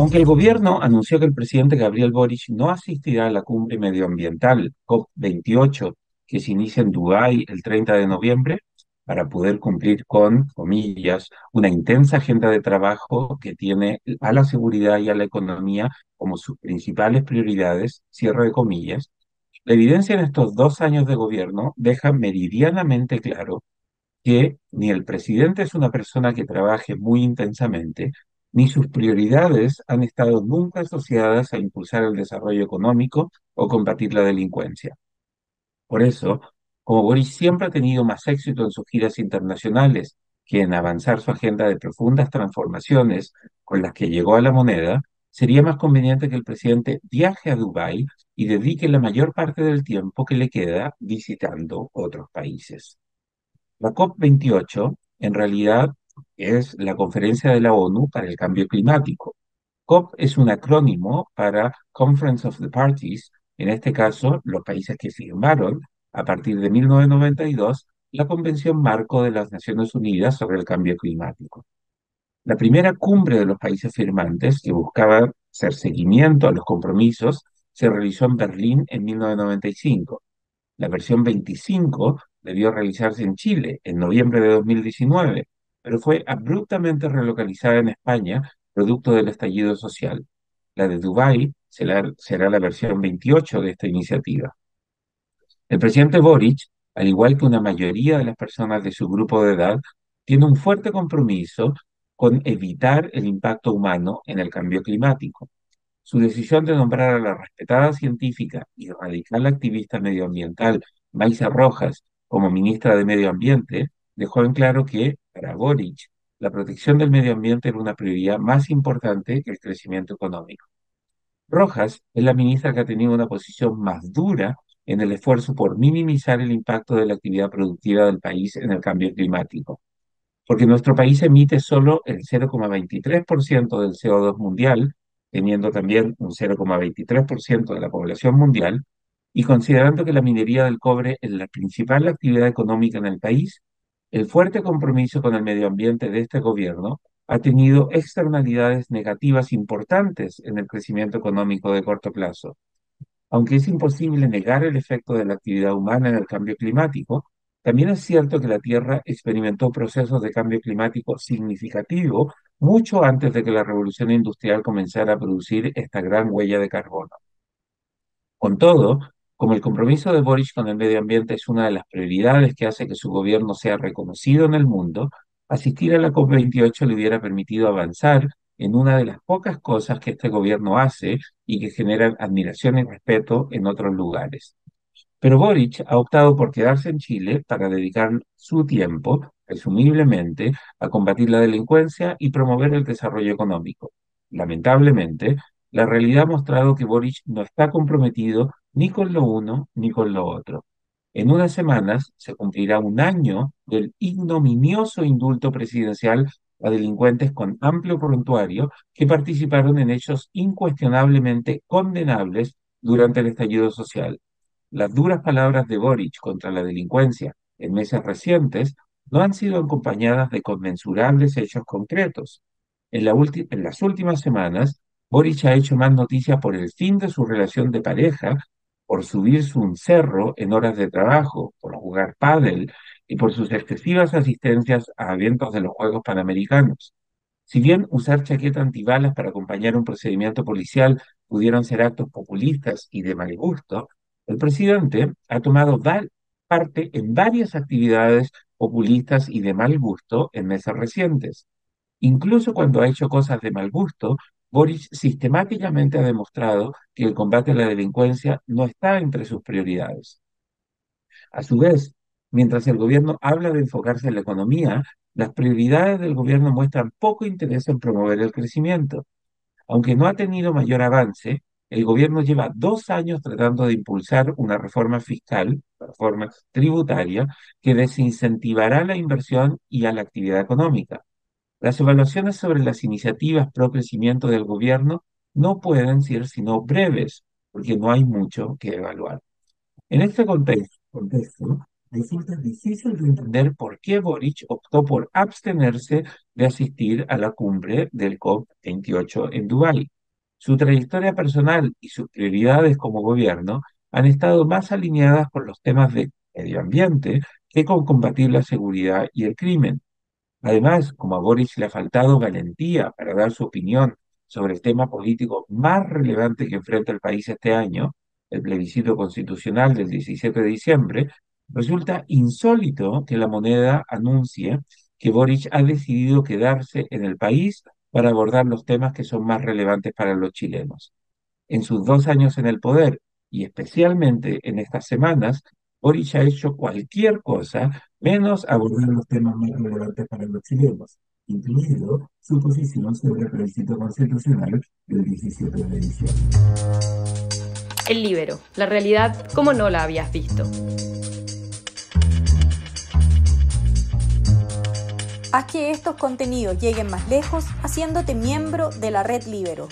Aunque el gobierno anunció que el presidente Gabriel Boric no asistirá a la cumbre medioambiental COP28 que se inicia en Dubái el 30 de noviembre, para poder cumplir con, comillas, una intensa agenda de trabajo que tiene a la seguridad y a la economía como sus principales prioridades, cierre de comillas, la evidencia en estos dos años de gobierno deja meridianamente claro que ni el presidente es una persona que trabaje muy intensamente, ni sus prioridades han estado nunca asociadas a impulsar el desarrollo económico o combatir la delincuencia. Por eso, como Boris siempre ha tenido más éxito en sus giras internacionales que en avanzar su agenda de profundas transformaciones con las que llegó a la moneda, sería más conveniente que el presidente viaje a Dubái y dedique la mayor parte del tiempo que le queda visitando otros países. La COP28 en realidad es la conferencia de la ONU para el cambio climático. COP es un acrónimo para Conference of the Parties, en este caso los países que firmaron a partir de 1992 la Convención Marco de las Naciones Unidas sobre el Cambio Climático. La primera cumbre de los países firmantes, que buscaba hacer seguimiento a los compromisos, se realizó en Berlín en 1995. La versión 25 debió realizarse en Chile en noviembre de 2019, pero fue abruptamente relocalizada en España producto del estallido social. La de Dubái será, la versión 28 de esta iniciativa. El presidente Boric, al igual que una mayoría de las personas de su grupo de edad, tiene un fuerte compromiso con evitar el impacto humano en el cambio climático. Su decisión de nombrar a la respetada científica y radical activista medioambiental Maisa Rojas como ministra de Medio Ambiente dejó en claro que, para Boric, la protección del medio ambiente era una prioridad más importante que el crecimiento económico. Rojas es la ministra que ha tenido una posición más dura en el esfuerzo por minimizar el impacto de la actividad productiva del país en el cambio climático porque nuestro país emite solo el 0,23% del CO2 mundial, teniendo también un 0,23% de la población mundial, y considerando que la minería del cobre es la principal actividad económica en el país, el fuerte compromiso con el medio ambiente de este gobierno ha tenido externalidades negativas importantes en el crecimiento económico de corto plazo. Aunque es imposible negar el efecto de la actividad humana en el cambio climático, también es cierto que la Tierra experimentó procesos de cambio climático significativo mucho antes de que la revolución industrial comenzara a producir esta gran huella de carbono. Con todo, como el compromiso de Boris con el medio ambiente es una de las prioridades que hace que su gobierno sea reconocido en el mundo, asistir a la COP28 le hubiera permitido avanzar en una de las pocas cosas que este gobierno hace y que generan admiración y respeto en otros lugares. Pero Boric ha optado por quedarse en Chile para dedicar su tiempo, presumiblemente, a combatir la delincuencia y promover el desarrollo económico. Lamentablemente, la realidad ha mostrado que Boric no está comprometido ni con lo uno ni con lo otro. En unas semanas se cumplirá un año del ignominioso indulto presidencial a delincuentes con amplio prontuario que participaron en hechos incuestionablemente condenables durante el estallido social. Las duras palabras de Boric contra la delincuencia en meses recientes no han sido acompañadas de conmensurables hechos concretos. En, las últimas semanas, Boric ha hecho más noticia por el fin de su relación de pareja, por subirse un cerro en horas de trabajo, por jugar pádel y por sus excesivas asistencias a eventos de los Juegos Panamericanos. Si bien usar chaqueta antibalas para acompañar un procedimiento policial pudieron ser actos populistas y de mal gusto, el presidente ha tomado parte en varias actividades populistas y de mal gusto en meses recientes. Incluso cuando ha hecho cosas de mal gusto, Boris sistemáticamente ha demostrado que el combate a la delincuencia no está entre sus prioridades. A su vez, mientras el gobierno habla de enfocarse en la economía, las prioridades del gobierno muestran poco interés en promover el crecimiento. Aunque no ha tenido mayor avance, el gobierno lleva dos años tratando de impulsar una reforma fiscal, reforma tributaria, que desincentivará la inversión y a la actividad económica. Las evaluaciones sobre las iniciativas pro crecimiento del gobierno no pueden ser sino breves, porque no hay mucho que evaluar. En este contexto, resulta difícil de entender por qué Boric optó por abstenerse de asistir a la cumbre del COP28 en Dubái. Su trayectoria personal y sus prioridades como gobierno han estado más alineadas con los temas de medio ambiente que con combatir la seguridad y el crimen. Además, como a Boris le ha faltado valentía para dar su opinión sobre el tema político más relevante que enfrenta el país este año, el plebiscito constitucional del 17 de diciembre, resulta insólito que la moneda anuncie que Boric ha decidido quedarse en el país para abordar los temas que son más relevantes para los chilenos. En sus dos años en el poder, y especialmente en estas semanas, Boric ha hecho cualquier cosa menos abordar los temas más relevantes para los chilenos, incluido su posición sobre el plebiscito constitucional del 17 de diciembre. El libero, la realidad como no la habías visto. Haz que estos contenidos lleguen más lejos haciéndote miembro de la red Libero.